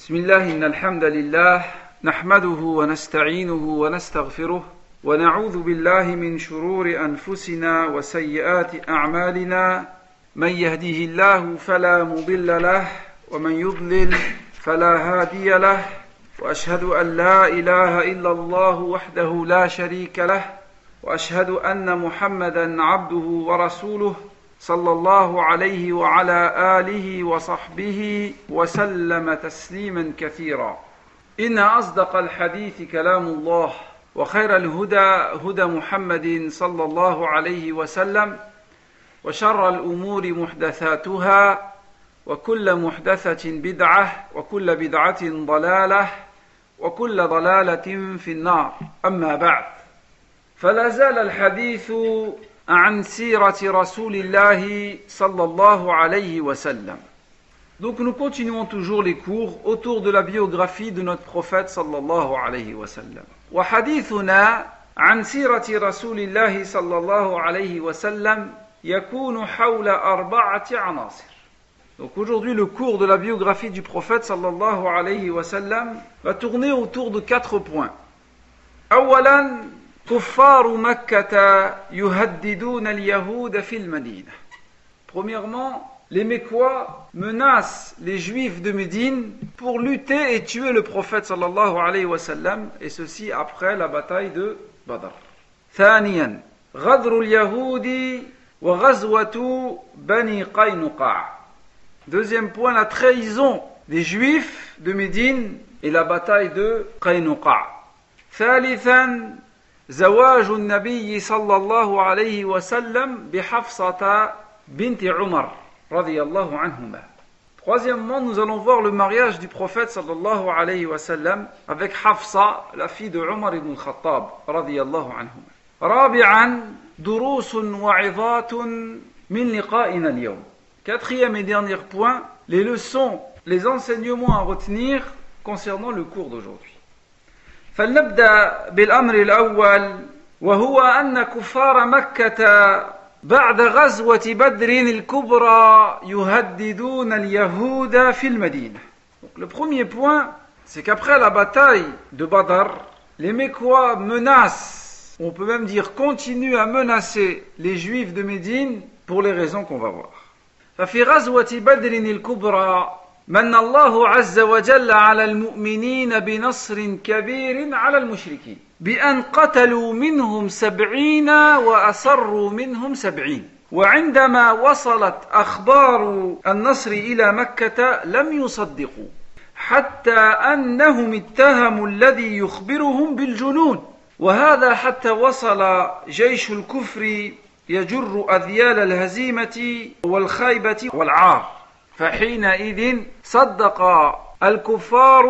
بسم الله إن الحمد لله نحمده ونستعينه ونستغفره ونعوذ بالله من شرور أنفسنا وسيئات أعمالنا. من يهديه الله فلا مضل له ومن يضلل فلا هادي له. وأشهد أن لا إله إلا الله وحده لا شريك له وأشهد أن محمدا عبده ورسوله. صلى الله عليه وعلى آله وصحبه وسلم تسليما كثيرا. إن أصدق الحديث كلام الله وخير الهدى هدى محمد صلى الله عليه وسلم وشر الأمور محدثاتها وكل محدثة بدعة وكل بدعة ضلالة وكل ضلالة في النار. أما بعد فلا زال الحديث عن سيرة رسول الله صلى الله عليه وسلم Donc nous continuons toujours les cours autour de la biographie de notre prophète صلى الله عليه وسلم وحديثنا عن سيرة رسول الله صلى الله عليه وسلم يكون حول أربعة عناصر Donc aujourd'hui, le cours de la biographie du prophète sallallahu alayhi wa sallam va tourner autour de quatre points. أولا كفار مكة يهددون اليهود في المدينة. Premièrement, les Mécois menacent les Juifs de Médine pour lutter et tuer le prophète sallallahu alayhi wa sallam, et ceci après la bataille de Badr. ثانيا غدر اليهود وغزوة بني قينقاع. Deuxième point, la trahison des Juifs de Médine et la bataille de Qaynuqa. ثالثا زواج النبي صلى الله عليه وسلم بحفصة بنت عمر رضي الله عنهما. Troisièmement, nous allons voir le mariage du prophète sallallahu alayhi wa sallam avec Hafsa, la fille de Umar ibn Khattab radiyallahu anhuma. رابعا دروس وعظات من لقائنا اليوم. Quatrième et dernier point, les leçons, les enseignements à retenir concernant le cours d'aujourd'hui. فلنبدأ بالأمر الأول وهو أن كفار مكة بعد غزوة بدر الكبرى يهددون اليهود في المدينة. Donc, le premier point, c'est qu'après la bataille de Badr, les Mécois menacent, on peut même dire continuent à menacer les Juifs de Médine pour les raisons qu'on va voir. ففي غزوة بدر الكبرى من الله عز وجل على المؤمنين بنصر كبير على المشركين. بأن قتلوا منهم سبعين وأسروا منهم سبعين. وعندما وصلت أخبار النصر إلى مكة لم يصدقوا. حتى أنهم اتهموا الذي يخبرهم بالجنون. وهذا حتى وصل جيش الكفر يجر أذيال الهزيمة والخيبة والعار. فحينئذ صدق الكفار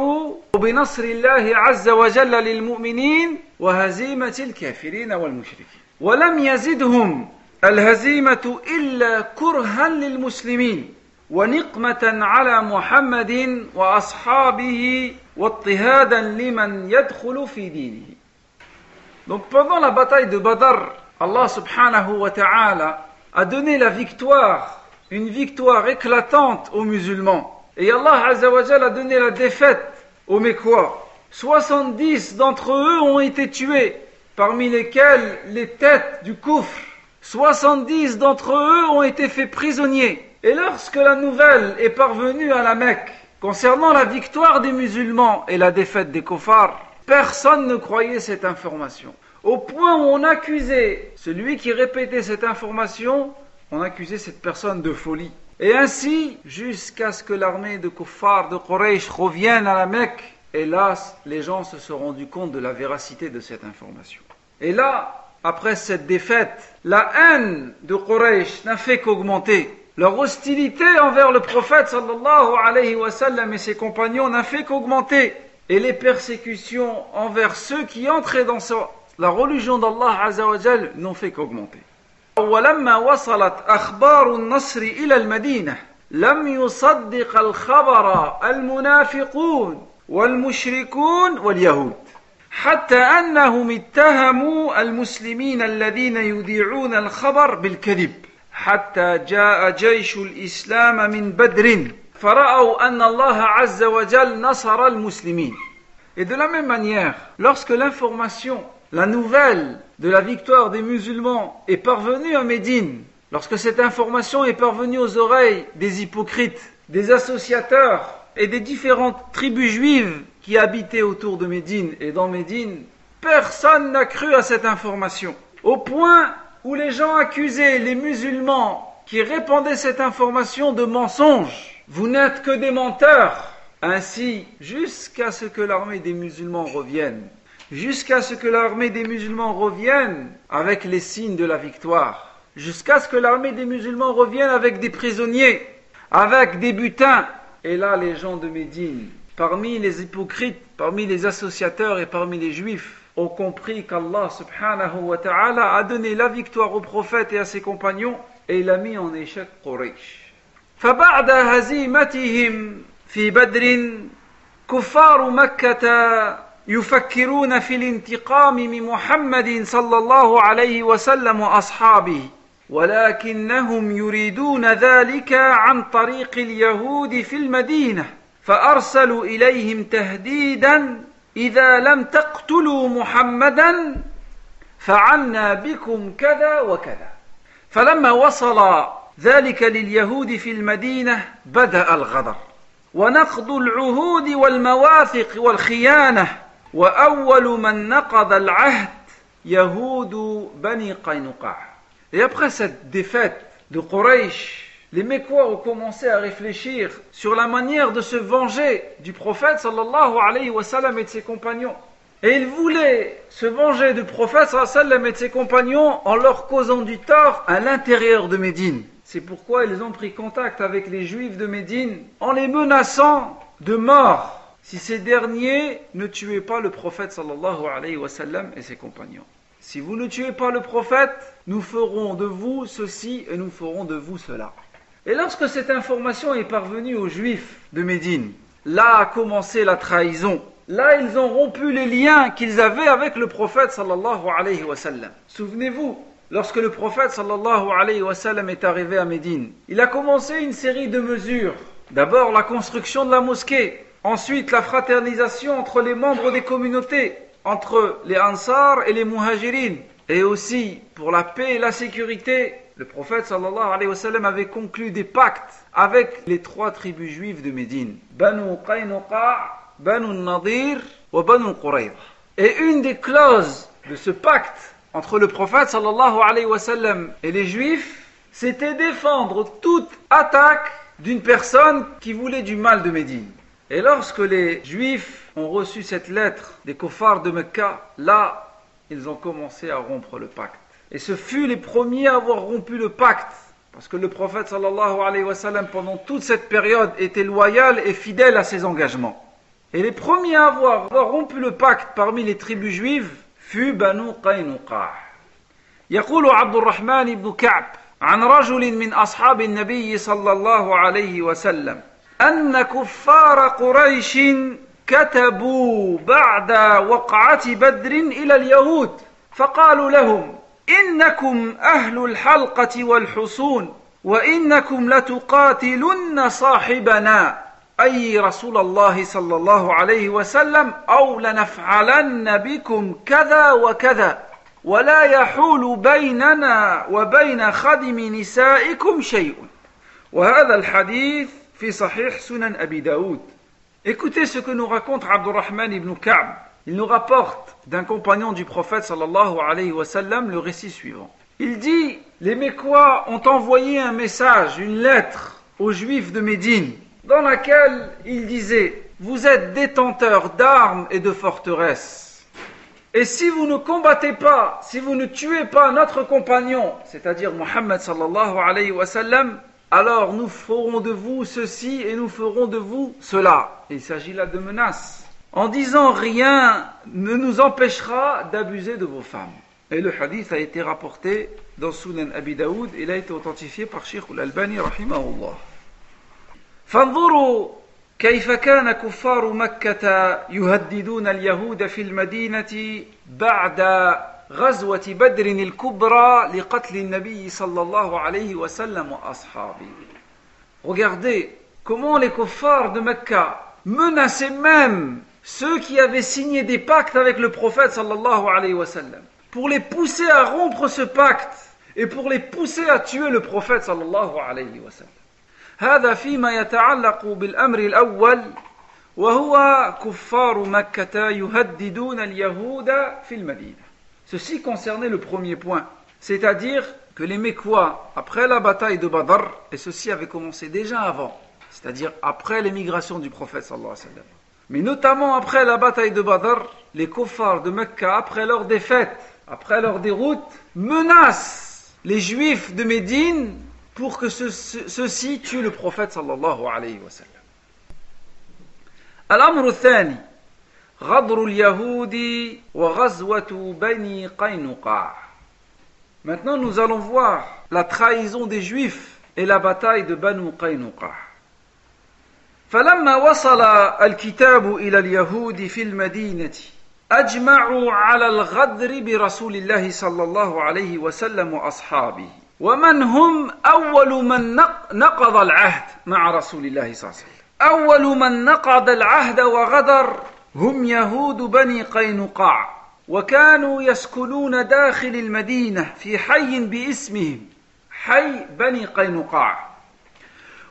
بنصر الله عز وجل للمؤمنين وهزيمة الكافرين والمشركين ولم يزدهم الهزيمة إلا كرها للمسلمين ونقمة على محمد وأصحابه واضطهادا لمن يدخل في دينه Donc pendant la bataille de Badr, Allah subhanahu wa ta'ala a donné la victoire, une victoire éclatante aux musulmans. Et Allah azawajal a donné la défaite aux Mécois. 70 d'entre eux ont été tués, parmi lesquels les têtes du coufre. 70 d'entre eux ont été faits prisonniers. Et lorsque la nouvelle est parvenue à la Mecque concernant la victoire des musulmans et la défaite des koufars, personne ne croyait cette information. Au point où on accusait celui qui répétait cette information, on accusait cette personne de folie. Et ainsi, jusqu'à ce que l'armée de Kuffar de Quraysh revienne à la Mecque, hélas, les gens se sont rendus compte de la véracité de cette information. Et là, après cette défaite, la haine de Quraysh n'a fait qu'augmenter. Leur hostilité envers le prophète sallallahu alayhi wa sallam et ses compagnons n'a fait qu'augmenter. Et les persécutions envers ceux qui entraient dans la religion d'Allah n'ont fait qu'augmenter. ولما وصلت أخبار النصر إلى المدينة لم يصدق الخبر المنافقون والمشركون واليهود حتى أنهم اتهموا المسلمين الذين يذيعون الخبر بالكذب حتى جاء جيش الإسلام من بدر فرأوا أن الله عز وجل نصر المسلمين. Et de la même manière, lorsque l'information, la nouvelle de la victoire des musulmans est parvenue à Médine, lorsque cette information est parvenue aux oreilles des hypocrites, des associateurs et des différentes tribus juives qui habitaient autour de Médine et dans Médine, personne n'a cru à cette information. Au point où les gens accusaient les musulmans qui répandaient cette information de mensonges. Vous n'êtes que des menteurs. Ainsi, jusqu'à ce que l'armée des musulmans revienne, jusqu'à ce que l'armée des musulmans revienne avec les signes de la victoire, jusqu'à ce que l'armée des musulmans revienne avec des prisonniers, avec des butins. Et là, les gens de Médine, parmi les hypocrites, parmi les associateurs et parmi les juifs, ont compris qu'Allah subhanahu wa ta'ala a donné la victoire au prophète et à ses compagnons et il a mis en échec Quraysh. فبعد هزيمتهم في بدر كفار مكة يفكرون في الانتقام من محمد صلى الله عليه وسلم وأصحابه ولكنهم يريدون ذلك عن طريق اليهود في المدينة فأرسلوا إليهم تهديدا إذا لم تقتلوا محمدا فعنا بكم كذا وكذا. فلما وصل ذلك لليهود في المدينة بدأ الغدر ونقض العهود والمواثق والخيانة Et après cette défaite de Quraysh, les Mécois ont commencé à réfléchir sur la manière de se venger du prophète sallallahu alayhi wa sallam et de ses compagnons. Et ils voulaient se venger du prophète sallallahu alayhi wa sallam et de ses compagnons en leur causant du tort à l'intérieur de Médine. C'est pourquoi ils ont pris contact avec les Juifs de Médine en les menaçant de mort si ces derniers ne tuaient pas le prophète sallallahu alayhi wa sallam et ses compagnons. Si vous ne tuez pas le prophète, nous ferons de vous ceci et nous ferons de vous cela. Et lorsque cette information est parvenue aux Juifs de Médine, là a commencé la trahison. Là, ils ont rompu les liens qu'ils avaient avec le prophète sallallahu alayhi wa sallam. Souvenez-vous, lorsque le prophète sallallahu alayhi wa sallam est arrivé à Médine, il a commencé une série de mesures. D'abord la construction de la mosquée, ensuite la fraternisation entre les membres des communautés, entre les Ansar et les Muhajirin, et aussi pour la paix et la sécurité, le prophète sallallahu alayhi wa sallam avait conclu des pactes avec les trois tribus juives de Médine, Banu Qaynuqa, Banu Nadir et Banu Qurayza. Et une des clauses de ce pacte entre le prophète sallallahu alayhi wa sallam et les juifs, c'était défendre toute attaque d'une personne qui voulait du mal de Médine. Et lorsque les juifs ont reçu cette lettre des koffars de Mecca, là, ils ont commencé à rompre le pacte. Et ce fut les premiers à avoir rompu le pacte. Parce que le prophète sallallahu alayhi wa sallam, pendant toute cette période, était loyal et fidèle à ses engagements. Et les premiers à avoir, rompu le pacte parmi les tribus juives fut Banu Qaynuqa. يقول عبد الرحمن بن كعب عن رجل من أصحاب النبي صلى الله عليه وسلم أن كفار قريش كتبوا بعد وقعة بدر إلى اليهود فقالوا لهم إنكم أهل الحلقة والحصون وإنكم لتقاتلن صاحبنا. أي رسول الله صلى الله عليه وسلم أو لنفعلن بكم كذا وكذا. ولا يحول بيننا وبين خدم نسائكم شيء. وهذا الحديث fi Sahih Sunan Abi Daoud. Écoutez ce que nous raconte Abdurrahman ibn Ka'b. Il nous rapporte d'un compagnon du prophète sallallahu alayhi wa sallam le récit suivant. Il dit Les Mécois ont envoyé un message, une lettre aux Juifs de Médine, dans laquelle ils disaient Vous êtes détenteurs d'armes et de forteresses. Et si vous ne combattez pas, si vous ne tuez pas notre compagnon, c'est-à-dire Mohammed sallallahu alayhi wa sallam, alors nous ferons de vous ceci et nous ferons de vous cela. Il s'agit là de menaces. En disant rien ne nous empêchera d'abuser de vos femmes. Et le hadith a été rapporté dans Sunan Abi Daoud. Il a été authentifié par Sheikh al-Albani rahimahullah. فانظروا كيف كان كفار مكة يهددون اليهود في المدينة بعد غزوة بدر الكبرى لقتل النبي صلى الله عليه وسلم وأصحابه Regardez comment les kuffars de Mecca menaçaient même ceux qui avaient signé des pactes avec le prophète sallallahu alayhi wa sallam, pour les pousser à rompre ce pacte et pour les pousser à tuer le prophète sallallahu alayhi wa sallam. هذا فيما يتعلق بالأمر الأول وهو كفار مكة يهددون اليهود في المدينة. Ceci concernait le premier point, c'est-à-dire que les Mécois, après la bataille de Badr, et ceci avait commencé déjà avant, c'est-à-dire après l'émigration du prophète sallallahu mais notamment après la bataille de Badr, les Kofars de Mecca, après leur défaite, après leur déroute, menacent les juifs de Médine pour que ceux-ci tuent le prophète sallallahu alayhi wa sallam. Al-Amr غدر اليهود وغزوة بني قينقاع. Maintenant nous allons voir la trahison des juifs et la bataille de Banu Qaynuqa. فلما وصل الكتاب إلى اليهود في المدينة أجمعوا على الغدر برسول الله صلى الله عليه وسلم وأصحابه. ومن هم؟ أول من نقض العهد مع رسول الله صلى الله عليه وسلم. أول من نقض العهد وغدر هم يهود بني قينقاع وكانوا يسكنون داخل المدينة في حي باسمهم حي بني قينقاع.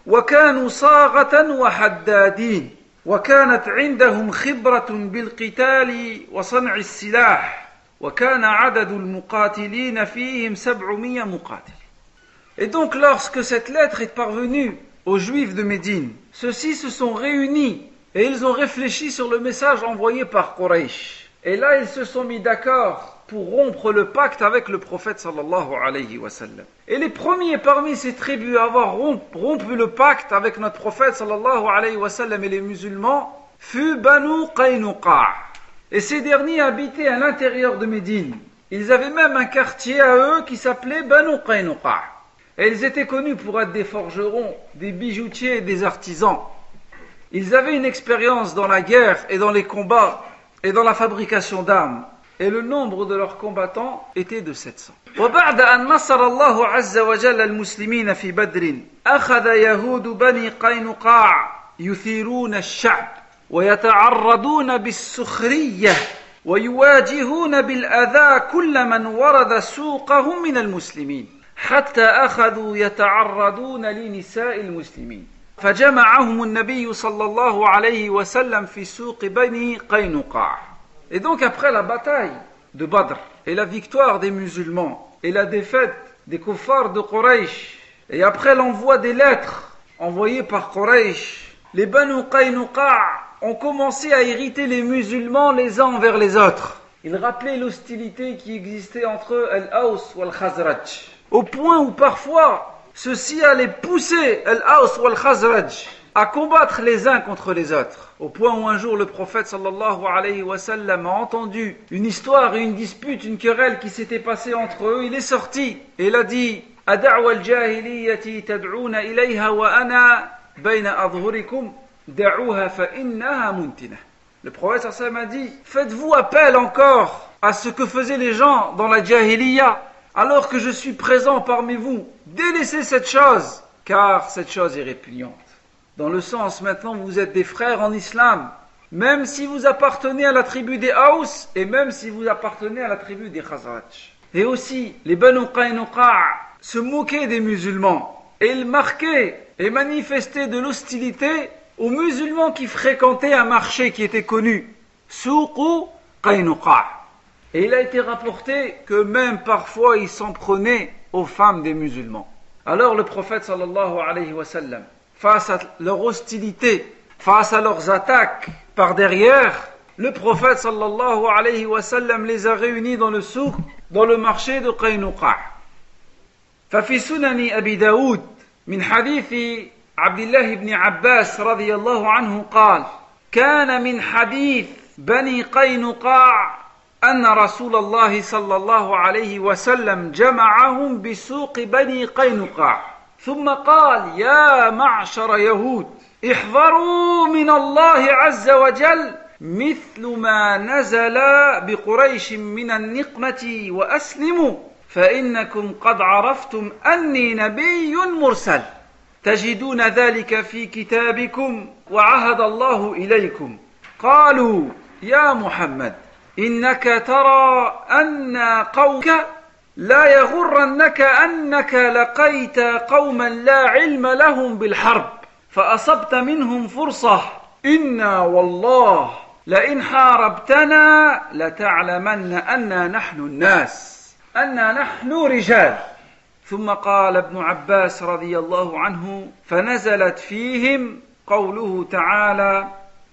وكانوا صاغة وحدادين وكانت عندهم خبرة بالقتال وصنع السلاح وكان عدد المقاتلين فيهم سبعمية مقاتل. Et donc lorsque cette lettre est parvenue aux Juifs de Médine, ceux-ci se sont réunis et ils ont réfléchi sur le message envoyé par Quraysh. Et là, ils se sont mis d'accord pour rompre le pacte avec le prophète sallallahu alayhi wa. Et les premiers parmi ces tribus à avoir rompu le pacte avec notre prophète sallallahu alayhi wa et les musulmans fut Banu Qaynuqa. Et ces derniers habitaient à l'intérieur de Médine. Ils avaient même un quartier à eux qui s'appelait Banu Qaynuqa. Et ils étaient connus pour être des forgerons, des bijoutiers et des artisans. Ils avaient une expérience dans la guerre et dans les combats et dans la fabrication d'armes. Et le nombre de leurs combattants était de 700. وبعد أن نصر الله عز وجل المسلمين في بدر أخذ يهود بني قينقاع يثيرون الشعب ويتعرضون بالسخرية ويواجهون بالأذى كل من ورد سوقهم من المسلمين حتى أخذوا يتعرضون لنساء المسلمين فجمعهم النبي صلى الله عليه وسلم في سوق بني قينقاع Et donc après la bataille de Badr et la victoire des musulmans et la défaite des kuffars de Quraysh et après l'envoi des lettres envoyées par Quraysh, les Banu Qaynuqa ont commencé à irriter les musulmans les uns envers les autres. Ils rappelaient l'hostilité qui existait entre Al-Aws ou Al-Khazraj. Au point où parfois ceux-ci allaient pousser Al-Aws ou Al-Khazraj à combattre les uns contre les autres, au point où un jour le prophète sallallahu alayhi wa sallam a entendu une histoire et une dispute, une querelle qui s'était passée entre eux, il est sorti et il a dit أدعوى الجاهلية تدعون إليها وأنا بين أظهركم دعوها فإنها منتنة Le prophète sallallahu a dit Faites-vous appel encore à ce que faisaient les gens dans la jahiliya alors que je suis présent parmi vous. Délaissez cette chose car cette chose est répugnante dans le sens maintenant vous êtes des frères en islam, même si vous appartenez à la tribu des Haus et même si vous appartenez à la tribu des Khazraj. Et aussi, les Banu Qaynuqa se moquaient des musulmans et ils marquaient et manifestaient de l'hostilité aux musulmans qui fréquentaient un marché qui était connu, Souqu Qaynuqa. Et il a été rapporté que même parfois ils s'en prenaient aux femmes des musulmans. Alors le prophète sallallahu alayhi wa sallam face à leur hostilité, face à leurs attaques par derrière, le prophète sallallahu alayhi wa sallam les a réunis dans le souk, dans le marché de Qaynuqa. ففي سنن أبي داود من حديث عبد الله بن عباس رضي الله عنه قال كان من حديث بني قينقاع أن رسول الله صلى الله عليه وسلم جمعهم بسوق بني قينقاع. ثم قال يا معشر يهود احذروا من الله عز وجل مثل ما نزل بقريش من النقمة وأسلموا. فإنكم قد عرفتم أني نبي مرسل. تجدون ذلك في كتابكم وعهد الله إليكم. قالوا يا محمد إنك ترى أن قومك لا يغرنك أنك لقيت قوما لا علم لهم بالحرب فأصبت منهم فرصة. إنا والله لئن حاربتنا لتعلمن أنا نحن الناس أنا نحن رجال. ثم قال ابن عباس رضي الله عنه فنزلت فيهم قوله تعالى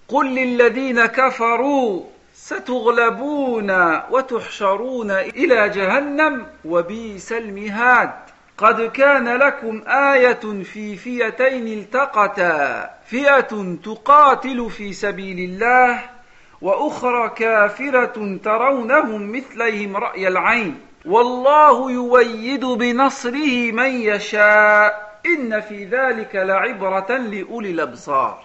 قل للذين كفروا ستغلبون وتحشرون إلى جهنم وبئس المهاد. قد كان لكم آية في فئتين التقتا. فئة تقاتل في سبيل الله وأخرى كافرة ترونهم مثليهم رأي العين. والله يويد بنصره من يشاء. إن في ذلك لعبرة لأولي الأبصار.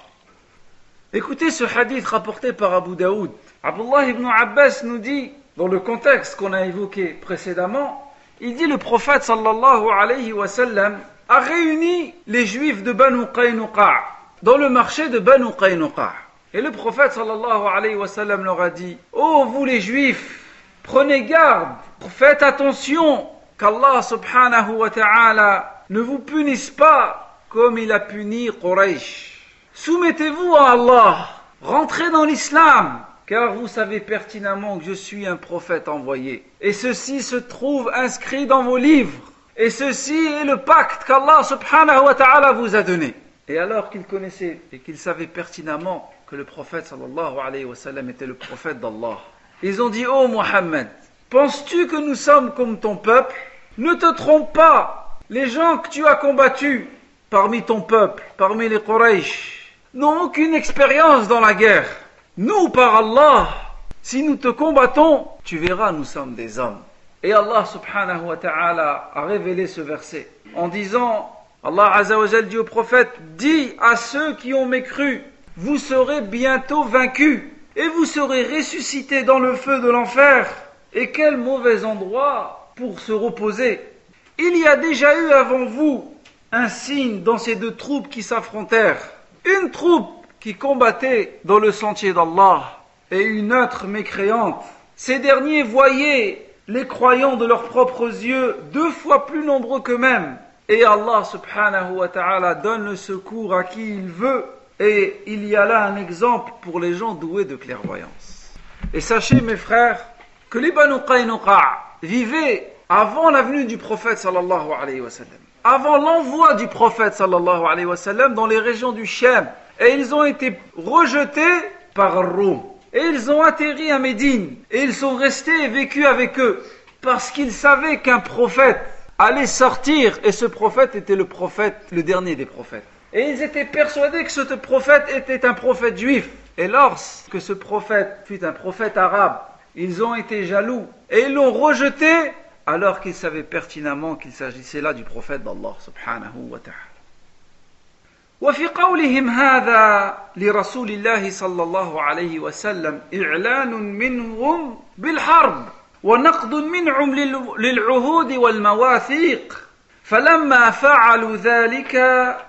Écoutez ce hadith rapporté par Abu Daoud. Abdullah ibn Abbas nous dit, dans le contexte qu'on a évoqué précédemment, il dit le prophète sallallahu alayhi wa sallam a réuni les juifs de Banu Qaynuqa dans le marché de Banu Qaynuqa. Et le prophète sallallahu alayhi wa sallam leur a dit, oh vous les juifs, prenez garde, faites attention qu'Allah subhanahu wa ta'ala ne vous punisse pas comme il a puni Quraysh. Soumettez-vous à Allah, rentrez dans l'islam, car vous savez pertinemment que je suis un prophète envoyé. Et ceci se trouve inscrit dans vos livres. Et ceci est le pacte qu'Allah subhanahu wa ta'ala vous a donné. Et alors qu'il connaissait et qu'il savait pertinemment que le prophète sallallahu alayhi wa sallam était le prophète d'Allah, ils ont dit, oh Mohammed, penses-tu que nous sommes comme ton peuple? Ne te trompe pas, les gens que tu as combattus parmi ton peuple, parmi les Quraysh, n'ont aucune expérience dans la guerre. Nous, par Allah, si nous te combattons, tu verras, nous sommes des hommes. Et Allah subhanahu wa ta'ala a révélé ce verset en disant, Allah azawajal dit au prophète, dis à ceux qui ont mécru, vous serez bientôt vaincus et vous serez ressuscités dans le feu de l'enfer. Et quel mauvais endroit pour se reposer. Il y a déjà eu avant vous un signe dans ces deux troupes qui s'affrontèrent une troupe qui combattait dans le sentier d'Allah et une autre mécréante. Ces derniers voyaient les croyants de leurs propres yeux deux fois plus nombreux qu'eux-mêmes. Et Allah subhanahu wa ta'ala donne le secours à qui il veut. Et il y a là un exemple pour les gens doués de clairvoyance. Et sachez mes frères que les Banu Qaynuqa vivaient avant la venue du prophète sallallahu alayhi wa sallam avant l'envoi du prophète sallallahu alayhi wa sallam dans les régions du Shem. Et ils ont été rejetés par Rome. Et ils ont atterri à Médine. Et ils sont restés et vécus avec eux. Parce qu'ils savaient qu'un prophète allait sortir. Et ce prophète était le prophète, le dernier des prophètes. Et ils étaient persuadés que ce prophète était un prophète juif. Et lorsque ce prophète fut un prophète arabe, ils ont été jaloux. Et ils l'ont rejeté alors qu'ils savaient pertinemment qu'il s'agissait là du prophète d'Allah subhanahu wa ta'ala. وفي قولهم هذا لرسول الله صلى الله عليه وسلم إعلان منهم بالحرب ونقض منهم للعهود والمواثيق. فلما فعلوا ذلك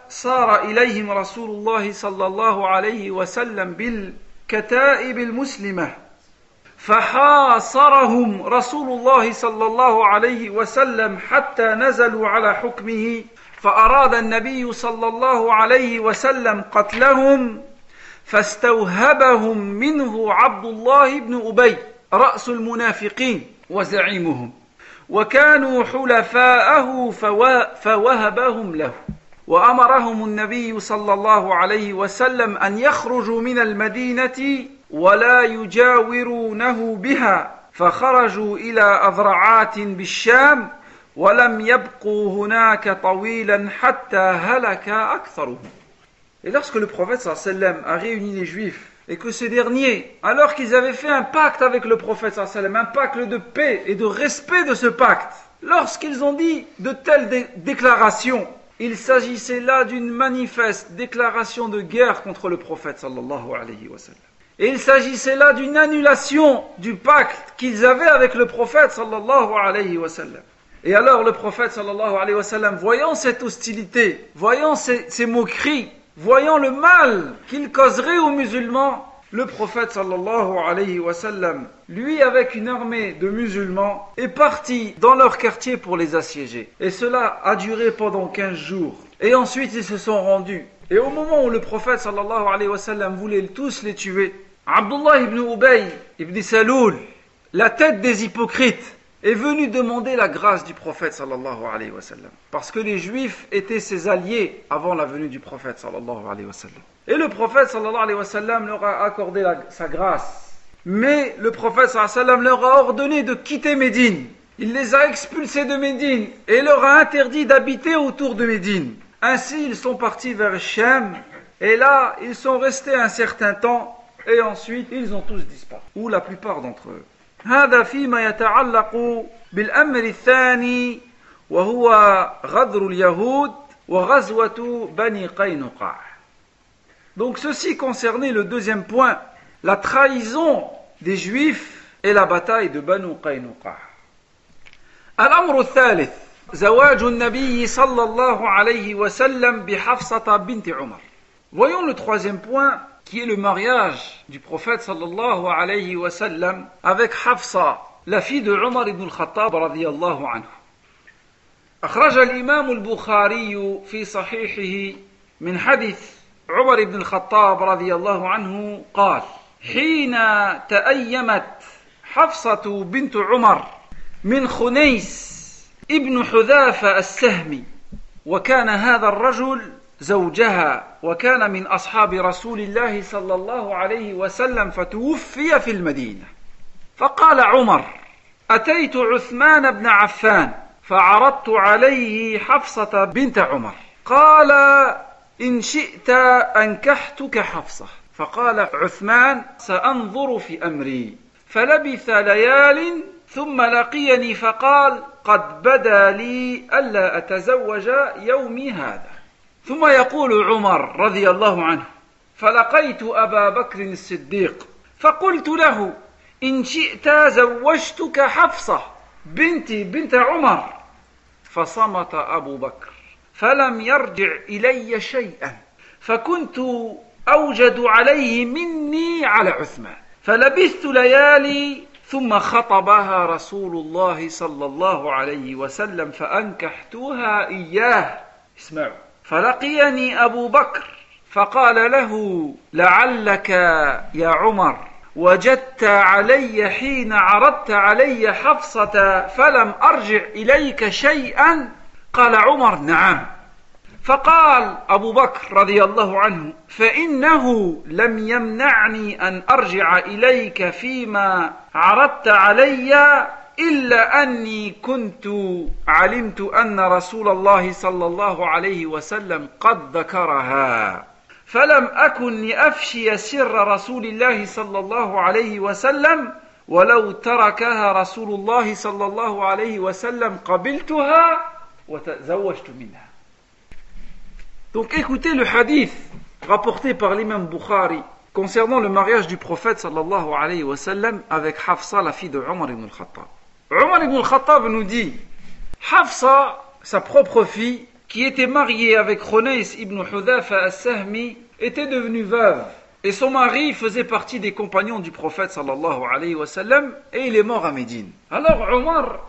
صار إليهم رسول الله صلى الله عليه وسلم بالكتائب المسلمة. فحاصرهم رسول الله صلى الله عليه وسلم حتى نزلوا على حكمه فأراد النبي صلى الله عليه وسلم قتلهم فاستوهبهم منه عبد الله بن أبي رأس المنافقين وزعيمهم وكانوا حلفاءه فوهبهم له. وأمرهم النبي صلى الله عليه وسلم أن يخرجوا من المدينة ولا يجاورونه بها فخرجوا إلى أذرعات بالشام ولم يبقوا هناك طويلا حتى هلك أكثرهم Et lorsque le prophète sallam a réuni les juifs et que ces derniers, alors qu'ils avaient fait un pacte avec le prophète sallam, un pacte de paix et de respect de ce pacte, lorsqu'ils ont dit de telles dé déclarations, il s'agissait là d'une manifeste déclaration de guerre contre le prophète sallallahu alayhi wa sallam. Et il s'agissait là d'une annulation du pacte qu'ils avaient avec le prophète sallallahu alayhi wa sallam. Et alors le prophète sallallahu voyant cette hostilité, voyant ces, moqueries, voyant le mal qu'il causerait aux musulmans, le prophète sallallahu lui avec une armée de musulmans, est parti dans leur quartier pour les assiéger. Et cela a duré pendant 15 jours. Et ensuite ils se sont rendus. Et au moment où le prophète sallallahu alayhi wa sallam voulait tous les tuer, Abdullah ibn Ubay ibn Saloul, la tête des hypocrites, est venu demander la grâce du prophète sallallahu alayhi wa. Parce que les juifs étaient ses alliés avant la venue du prophète sallallahu alayhi wa. Et le prophète sallallahu alayhi wa leur a accordé sa grâce. Mais le prophète sallallahu leur a ordonné de quitter Médine. Il les a expulsés de Médine et leur a interdit d'habiter autour de Médine. Ainsi, ils sont partis vers Shem et là, ils sont restés un certain temps et ensuite, ils ont tous disparu, ou la plupart d'entre eux. هذا فيما يتعلق بالأمر الثاني وهو غدر اليهود وغزوة بني قينقاع. Donc ceci concernait le deuxième point, la trahison des Juifs et la bataille de Banu Qaynuqa. الأمر الثالث زواج النبي صلى الله عليه وسلم بحفصة بنت عمر. Voyons le troisième point qui est le mariage du prophète sallallahu alayhi wa sallam avec Hafsa, la fille de Omar ibn al-Khattab radiyallahu anhu. أخرج الإمام البخاري في صحيحه من حديث عمر بن الخطاب رضي الله عنه قال حين تأيمت حفصة بنت عمر من خنيس ابن حذافة السهمي وكان هذا الرجل زوجها وكان من أصحاب رسول الله صلى الله عليه وسلم فتوفي في المدينة. فقال عمر أتيت عثمان بن عفان فعرضت عليه حفصة بنت عمر. قال إن شئت أنكحتك حفصة. فقال عثمان سأنظر في أمري. فلبث ليال ثم لقيني فقال قد بدا لي ألا أتزوج يومي هذا. ثم يقول عمر رضي الله عنه فلقيت أبا بكر الصديق فقلت له إن شئت زوجتك حفصة بنتي بنت عمر. فصمت أبو بكر فلم يرجع إلي شيئا فكنت أوجد عليه مني على عثمان فلبثت ليالي ثم خطبها رسول الله صلى الله عليه وسلم فأنكحتها إياه. اسمعوا فلقيني أبو بكر فقال له لعلك يا عمر وجدت علي حين عرضت علي حفصة فلم أرجع إليك شيئا؟ قال عمر نعم. فقال أبو بكر رضي الله عنه فإنه لم يمنعني أن أرجع إليك فيما عرضت علي إلا أني كنت علمت أن رسول الله صلى الله عليه وسلم قد ذكرها فلم أكن لأفشي سر رسول الله صلى الله عليه وسلم ولو تركها رسول الله صلى الله عليه وسلم قبلتها وتزوجت منها Donc écoutez le hadith rapporté par l'imam Bukhari concernant le mariage du prophète sallallahu alayhi wa sallam avec Hafsa, la fille de Omar ibn al-Khattab. Omar ibn al-Khattab nous dit Hafsa, sa propre fille, qui était mariée avec Khunais ibn Hudhafa al-Sahmi, était devenue veuve. Et son mari faisait partie des compagnons du prophète sallallahu alayhi wa sallam et il est mort à Médine. Alors Omar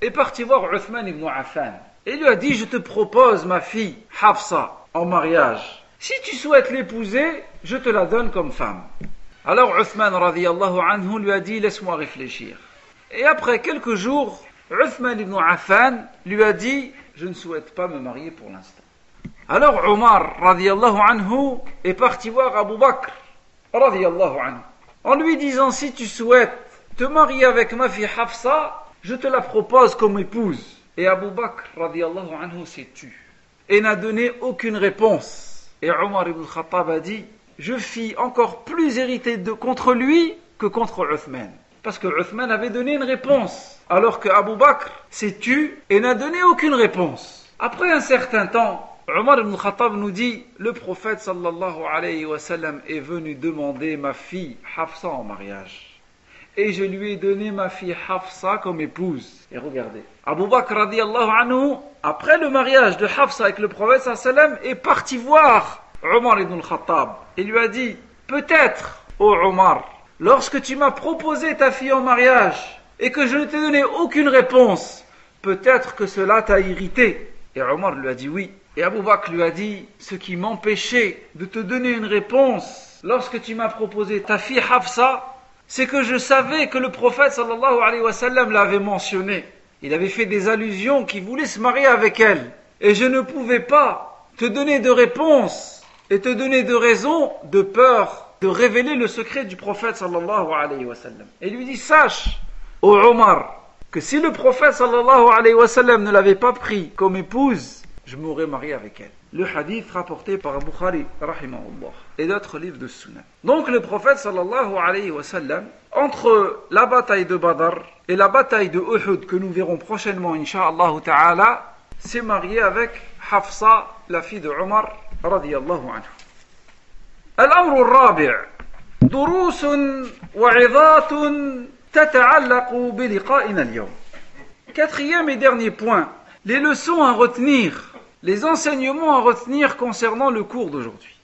est parti voir Uthman ibn Affan et lui a dit Je te propose ma fille Hafsa en mariage. Si tu souhaites l'épouser, je te la donne comme femme. Alors Uthman radiyallahu anhu lui a dit Laisse-moi réfléchir. Et après quelques jours, Uthman ibn Affan lui a dit Je ne souhaite pas me marier pour l'instant. Alors Omar radiyallahu anhu est parti voir Abu Bakr radiyallahu anhu en lui disant Si tu souhaites te marier avec ma fille Hafsa, je te la propose comme épouse. Et Abu Bakr radiyallahu anhu s'est tu et n'a donné aucune réponse. Et Omar ibn Khattab a dit Je fis encore plus hérité de, contre lui que contre Uthman. Parce que Uthman avait donné une réponse, alors que Abu Bakr s'est tu et n'a donné aucune réponse. Après un certain temps, Omar ibn Khattab nous dit Le prophète sallallahu alayhi wa sallam est venu demander ma fille Hafsa en mariage. et je lui ai donné ma fille Hafsa comme épouse. Et regardez, Abu Bakr radiallahu anhu, après le mariage de Hafsa avec le prophète sallam, est parti voir Omar ibn al-Khattab et lui a dit, peut-être, ô Omar, lorsque tu m'as proposé ta fille en mariage et que je ne t'ai donné aucune réponse, peut-être que cela t'a irrité. Et Omar lui a dit oui. Et Abu Bakr lui a dit, ce qui m'empêchait de te donner une réponse lorsque tu m'as proposé ta fille Hafsa, c'est que je savais que le prophète sallallahu alayhi wa sallam l'avait mentionné. Il avait fait des allusions qu'il voulait se marier avec elle. Et je ne pouvais pas te donner de réponse et te donner de raison de peur de révéler le secret du prophète sallallahu alayhi wa. Et lui dit, sache, ô Omar, que si le prophète sallallahu alayhi wa sallam ne l'avait pas pris comme épouse, je m'aurais marié avec elle. Le hadith rapporté par Bukhari, et d'autres livres de Sunnah. Donc le prophète sallallahu alayhi wa sallam, entre la bataille de Badr et la bataille de Uhud, que nous verrons prochainement, ta'ala, s'est marié avec Hafsa, la fille de Omar, anhu. الأمر الرابع دروس وعظات تتعلق بلقائنا اليوم. Quatrième et dernier point, les leçons à retenir, les enseignements à retenir concernant le cours d'aujourd'hui.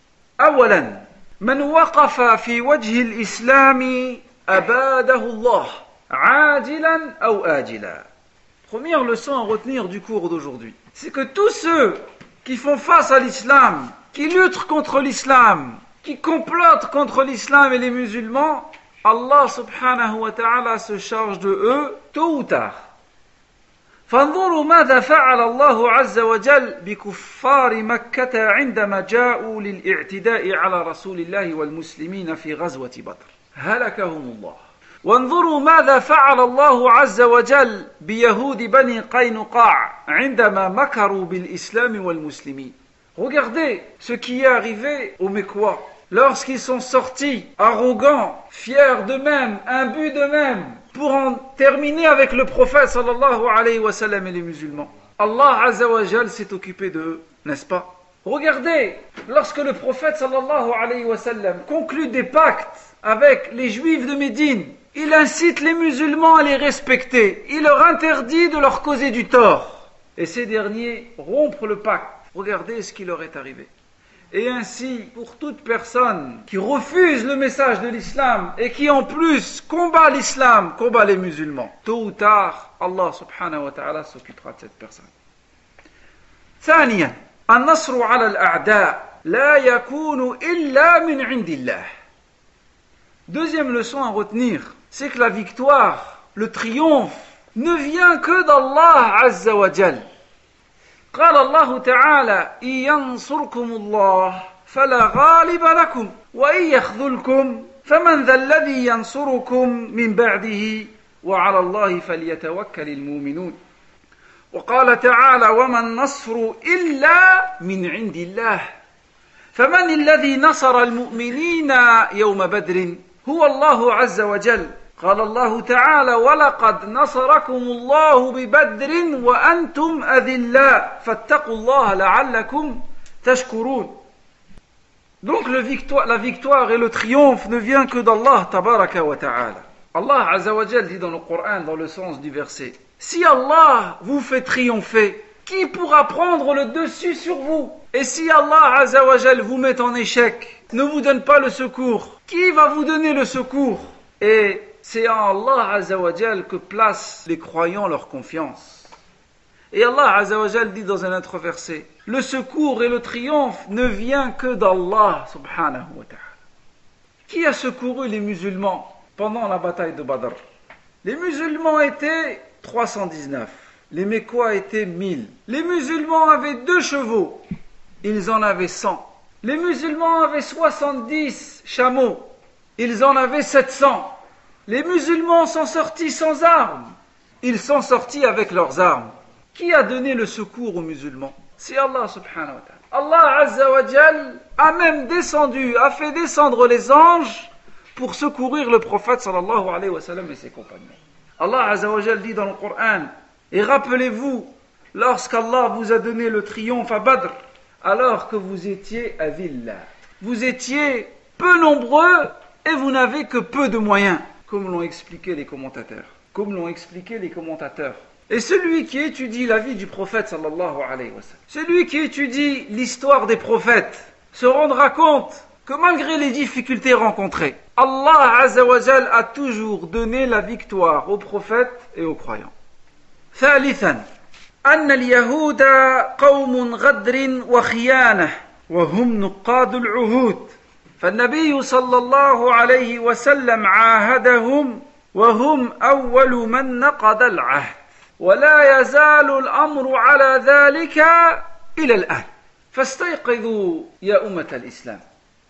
أولا من وقف في وجه الإسلام أباده الله عاجلا أو آجلا. Première leçon à retenir du cours d'aujourd'hui, c'est que tous ceux qui font face à l'islam, qui luttent contre l'islam, qui complotent contre l'islam et les musulmans, Allah subhanahu wa ta'ala se charge de eux tôt ou tard. فانظروا ماذا فعل الله عز وجل بكفار مكة عندما جاءوا للاعتداء على رسول الله والمسلمين في غزوة بدر هلكهم الله وانظروا ماذا فعل الله عز وجل بيهود بني قينقاع عندما مكروا بالإسلام والمسلمين Regardez ce qui est arrivé aux Mécois lorsqu'ils sont sortis, arrogants, fiers d'eux-mêmes, imbus d'eux-mêmes, pour en terminer avec le prophète sallallahu alayhi wa et les musulmans. Allah azza wa jal s'est occupé d'eux, n'est-ce pas? Regardez, lorsque le prophète sallallahu alayhi wa sallam conclut des pactes avec les juifs de Médine, il incite les musulmans à les respecter, il leur interdit de leur causer du tort. Et ces derniers rompent le pacte. Regardez ce qui leur est arrivé. Et ainsi, pour toute personne qui refuse le message de l'islam et qui en plus combat l'islam, combat les musulmans, tôt ou tard, Allah subhanahu wa ta'ala s'occupera de cette personne. ثانيا النصر على الأعداء لا يكون إلا من عند الله. Deuxième leçon à retenir, c'est que la victoire, le triomphe, ne vient que d'Allah Azza wa Jal. قال الله تعالى إن ينصركم الله فلا غالب لكم وإن يخذلكم فمن ذا الذي ينصركم من بعده وعلى الله فليتوكل المؤمنون وقال تعالى وما النصر إلا من عند الله فمن الذي نصر المؤمنين يوم بدر؟ هو الله عز وجل قال الله تعالى ولقد نصركم الله ببدر وأنتم أذلاء فاتقوا الله لعلكم تشكرون Donc le victoire, la victoire et le triomphe ne vient que d'Allah tabaraka wa ta'ala. Allah azza wa jal dit dans le Coran, dans le sens du verset, Si Allah vous fait triompher, qui pourra prendre le dessus sur vous Et si Allah azza wa jal vous met en échec, ne vous donne pas le secours, qui va vous donner le secours Et c'est en Allah Azzawajal que placent les croyants leur confiance. Et Allah Azzawajal dit dans un autre verset, le secours et le triomphe ne vient que d'Allah subhanahu wa ta'ala. Qui a secouru les musulmans pendant la bataille de Badr? Les musulmans étaient 319. Les Mécois étaient 1000. Les musulmans avaient deux chevaux. Ils en avaient 100. Les musulmans avaient 70 chameaux. Ils en avaient 700. Les musulmans sont sortis sans armes. Ils sont sortis avec leurs armes. Qui a donné le secours aux musulmans? C'est Allah subhanahu wa ta'ala. Allah a même descendu, a fait descendre les anges pour secourir le prophète sallallahu et ses compagnons. Allah azza wa dit dans le Coran Et rappelez-vous lorsqu'Allah vous a donné le triomphe à Badr alors que vous étiez à Villa. Vous étiez peu nombreux et vous n'avez que peu de moyens comme l'ont expliqué les commentateurs. Comme l'ont expliqué les commentateurs. Et celui qui étudie la vie du prophète sallallahu alayhi wa sallam, celui qui étudie l'histoire des prophètes, se rendra compte que malgré les difficultés rencontrées, Allah azawajal a toujours donné la victoire aux prophètes et aux croyants. ثالثا أن اليهود قوم غدر وخيانة وهم نقاد العهود فالنبي صلى الله عليه وسلم عاهدهم وهم أول من نقض العهد ولا يزال الأمر على ذلك إلى الآن فاستيقظوا يا أمة الإسلام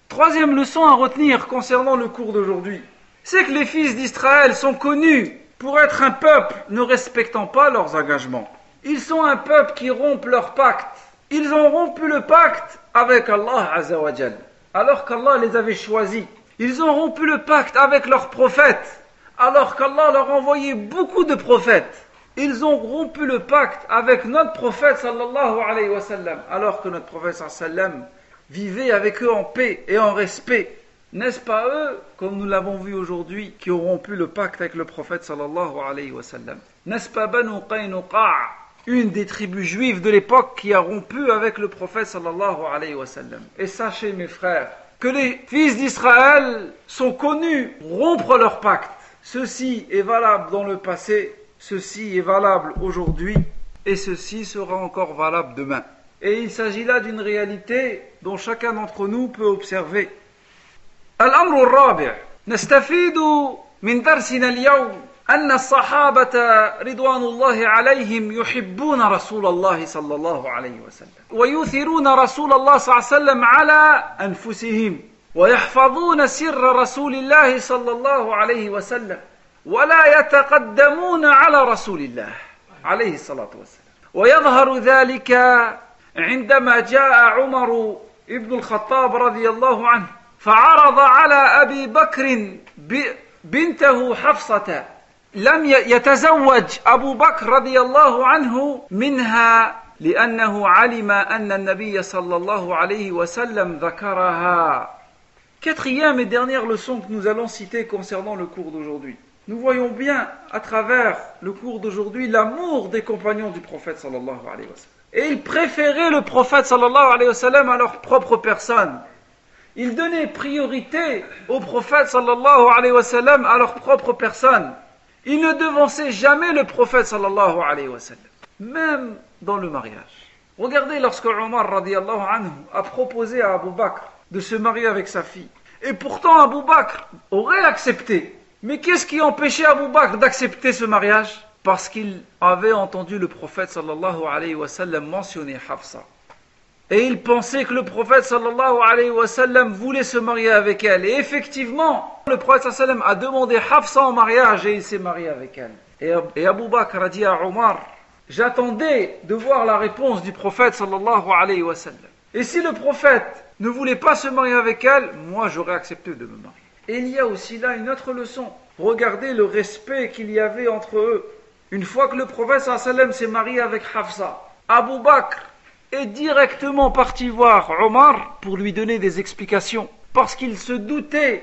Troisième leçon à retenir concernant le cours d'aujourd'hui, c'est que les fils d'Israël sont connus pour être un peuple ne respectant pas leurs engagements. Ils sont un peuple qui rompt leur pacte. Ils ont rompu le pacte avec Allah Azzawajal, alors qu'Allah les avait choisis. Ils ont rompu le pacte avec leurs prophètes, alors qu'Allah leur envoyait beaucoup de prophètes. Ils ont rompu le pacte avec notre prophète sallallahu alayhi wa sallam, alors que notre prophète sallam vivait avec eux en paix et en respect. N'est-ce pas eux, comme nous l'avons vu aujourd'hui, qui ont rompu le pacte avec le prophète sallallahu alayhi wa sallam? N'est-ce pas Banu Qaynuqa, une des tribus juives de l'époque qui a rompu avec le prophète sallallahu alayhi wa sallam Et sachez mes frères, que les fils d'Israël sont connus pour rompre leur pacte. Ceci est valable dans le passé ceci est valable aujourd'hui et ceci sera encore valable demain. Et il s'agit là d'une réalité dont chacun d'entre nous peut observer. الأمر الرابع نستفيد من درسنا اليوم أن الصحابة رضوان الله عليهم يحبون رسول الله صلى الله عليه وسلم ويؤثرون رسول الله صلى الله عليه وسلم على أنفسهم ويحفظون سر رسول الله صلى الله عليه وسلم ولا يتقدمون على رسول الله عليه الصلاة والسلام. ويظهر ذلك عندما جاء عمر ابن الخطاب رضي الله عنه فعرض على أبي بكر بنته حفصة لم يتزوج أبو بكر رضي الله عنه منها لأنه علم أن النبي صلى الله عليه وسلم ذكرها Quatrième et dernière leçon que nous allons citer concernant le cours d'aujourd'hui. nous voyons bien à travers le cours d'aujourd'hui l'amour des compagnons du prophète sallallahu alayhi wa sallam. Et ils préféraient le prophète sallallahu alayhi wa sallam à leur propre personne. Ils donnaient priorité au prophète sallallahu alayhi wa sallam à leur propre personne. Ils ne devançaient jamais le prophète sallallahu alayhi wa sallam, même dans le mariage. Regardez lorsque Omar radiallahu anhu a proposé à Abu Bakr de se marier avec sa fille. Et pourtant Abu Bakr aurait accepté mais qu'est-ce qui empêchait Abu Bakr d'accepter ce mariage? Parce qu'il avait entendu le prophète sallallahu alayhi wa sallam mentionner Hafsa. Et il pensait que le prophète sallallahu alayhi wa sallam voulait se marier avec elle. Et effectivement, le prophète sallallahu a demandé Hafsa en mariage et il s'est marié avec elle. Et, Abu Bakr a dit à Omar, j'attendais de voir la réponse du prophète sallallahu alayhi wa sallam. Et si le prophète ne voulait pas se marier avec elle, moi j'aurais accepté de me marier. Et il y a aussi là une autre leçon. Regardez le respect qu'il y avait entre eux. Une fois que le prophète sallam s'est marié avec Hafsa, Abu Bakr est directement parti voir Omar pour lui donner des explications. Parce qu'il se doutait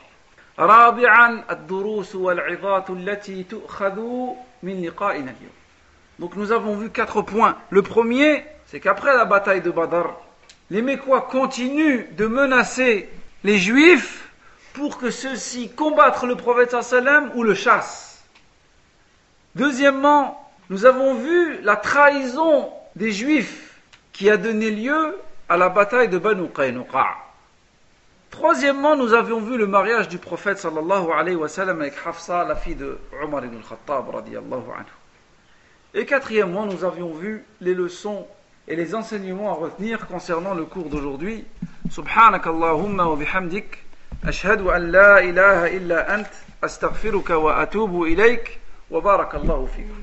رابعا الدروس والعظات التي تؤخذ من لقائنا اليوم Donc nous avons vu quatre points. Le premier, c'est qu'après la bataille de Badr, les Mécois continuent de menacer les Juifs pour que ceux-ci combattent le prophète sallam ou le chassent. Deuxièmement, nous avons vu la trahison des juifs qui a donné lieu à la bataille de Banu Qaynuqa. Troisièmement, nous avions vu le mariage du prophète sallallahu alayhi wa sallam avec Hafsa, la fille de Omar ibn al-Khattab radiallahu anhu. Et quatrièmement, nous avions vu les leçons et les enseignements à retenir concernant le cours d'aujourd'hui. Subhanakallahumma wa bihamdik. أشهد أن لا إله إلا أنت أستغفرك وأتوب إليك وبارك الله فيكم